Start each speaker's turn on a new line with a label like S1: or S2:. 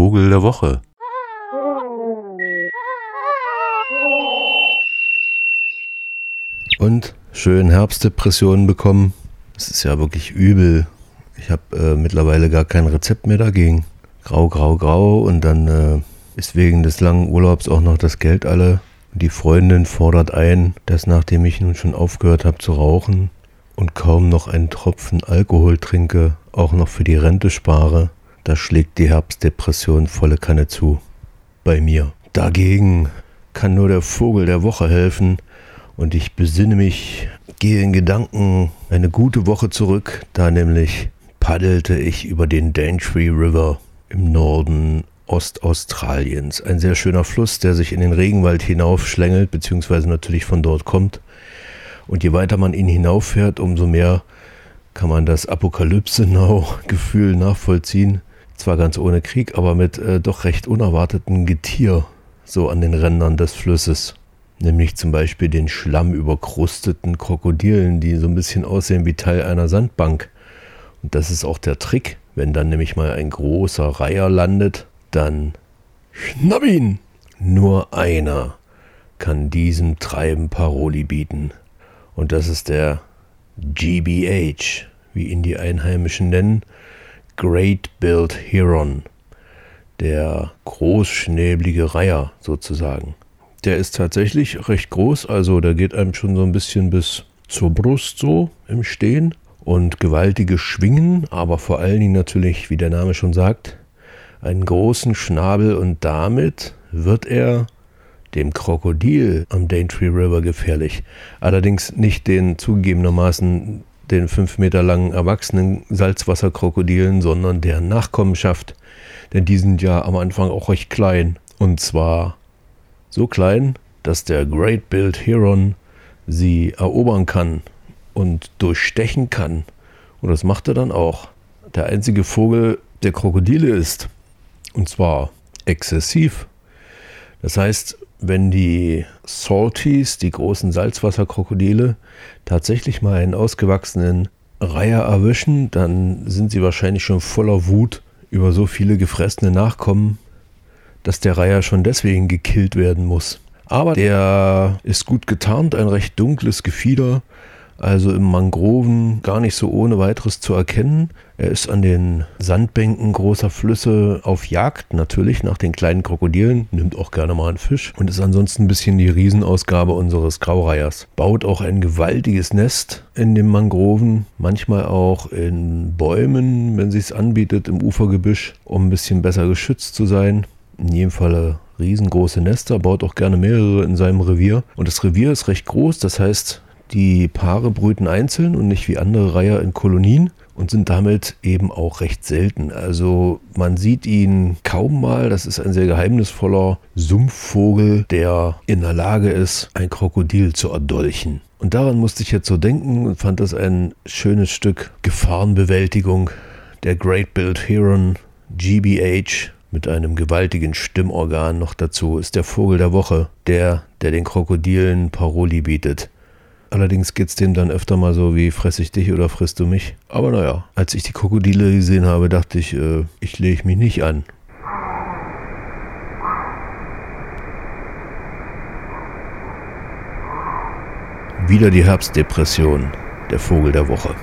S1: Vogel der Woche.
S2: Und schön Herbstdepressionen bekommen. Es ist ja wirklich übel. Ich habe äh, mittlerweile gar kein Rezept mehr dagegen. Grau, grau, grau und dann äh, ist wegen des langen Urlaubs auch noch das Geld alle. Die Freundin fordert ein, dass nachdem ich nun schon aufgehört habe zu rauchen und kaum noch einen Tropfen Alkohol trinke, auch noch für die Rente spare. Da schlägt die Herbstdepression volle Kanne zu. Bei mir. Dagegen kann nur der Vogel der Woche helfen und ich besinne mich, gehe in Gedanken eine gute Woche zurück, da nämlich paddelte ich über den Daintree River im Norden Ostaustraliens. Ein sehr schöner Fluss, der sich in den Regenwald hinaufschlängelt, beziehungsweise natürlich von dort kommt. Und je weiter man ihn hinauffährt, umso mehr kann man das Apokalypse-Now-Gefühl nachvollziehen. Zwar ganz ohne Krieg, aber mit äh, doch recht unerwarteten Getier so an den Rändern des Flusses. Nämlich zum Beispiel den schlammüberkrusteten Krokodilen, die so ein bisschen aussehen wie Teil einer Sandbank. Und das ist auch der Trick, wenn dann nämlich mal ein großer Reiher landet, dann schnapp ihn! Nur einer kann diesem Treiben Paroli bieten. Und das ist der GBH, wie ihn die Einheimischen nennen, Great Built Heron, der großschnäblige Reiher sozusagen. Der ist tatsächlich recht groß, also der geht einem schon so ein bisschen bis zur Brust so im Stehen und gewaltige Schwingen, aber vor allen Dingen natürlich, wie der Name schon sagt, einen großen Schnabel und damit wird er dem Krokodil am Daintree River gefährlich. Allerdings nicht den zugegebenermaßen den fünf Meter langen erwachsenen Salzwasserkrokodilen, sondern deren Nachkommenschaft. Denn die sind ja am Anfang auch recht klein. Und zwar so klein, dass der Great Build Heron sie erobern kann und durchstechen kann. Und das macht er dann auch. Der einzige Vogel, der Krokodile ist. Und zwar exzessiv. Das heißt, wenn die Salties, die großen Salzwasserkrokodile, tatsächlich mal einen ausgewachsenen Reiher erwischen, dann sind sie wahrscheinlich schon voller Wut über so viele gefressene Nachkommen, dass der Reiher schon deswegen gekillt werden muss. Aber der ist gut getarnt, ein recht dunkles Gefieder, also im Mangroven gar nicht so ohne weiteres zu erkennen. Er ist an den Sandbänken großer Flüsse auf Jagd, natürlich nach den kleinen Krokodilen, nimmt auch gerne mal einen Fisch und ist ansonsten ein bisschen die Riesenausgabe unseres Graureihers. Baut auch ein gewaltiges Nest in den Mangroven, manchmal auch in Bäumen, wenn sie es anbietet, im Ufergebüsch, um ein bisschen besser geschützt zu sein. In jedem Falle riesengroße Nester, baut auch gerne mehrere in seinem Revier. Und das Revier ist recht groß, das heißt, die Paare brüten einzeln und nicht wie andere Reiher in Kolonien und sind damit eben auch recht selten. Also man sieht ihn kaum mal. Das ist ein sehr geheimnisvoller Sumpfvogel, der in der Lage ist, ein Krokodil zu erdolchen. Und daran musste ich jetzt so denken und fand das ein schönes Stück Gefahrenbewältigung. Der Great Build Heron GBH mit einem gewaltigen Stimmorgan noch dazu ist der Vogel der Woche, der, der den Krokodilen Paroli bietet. Allerdings geht es dem dann öfter mal so wie fress ich dich oder frisst du mich. Aber naja, als ich die Krokodile gesehen habe, dachte ich, äh, ich lege mich nicht an. Wieder die Herbstdepression, der Vogel der Woche.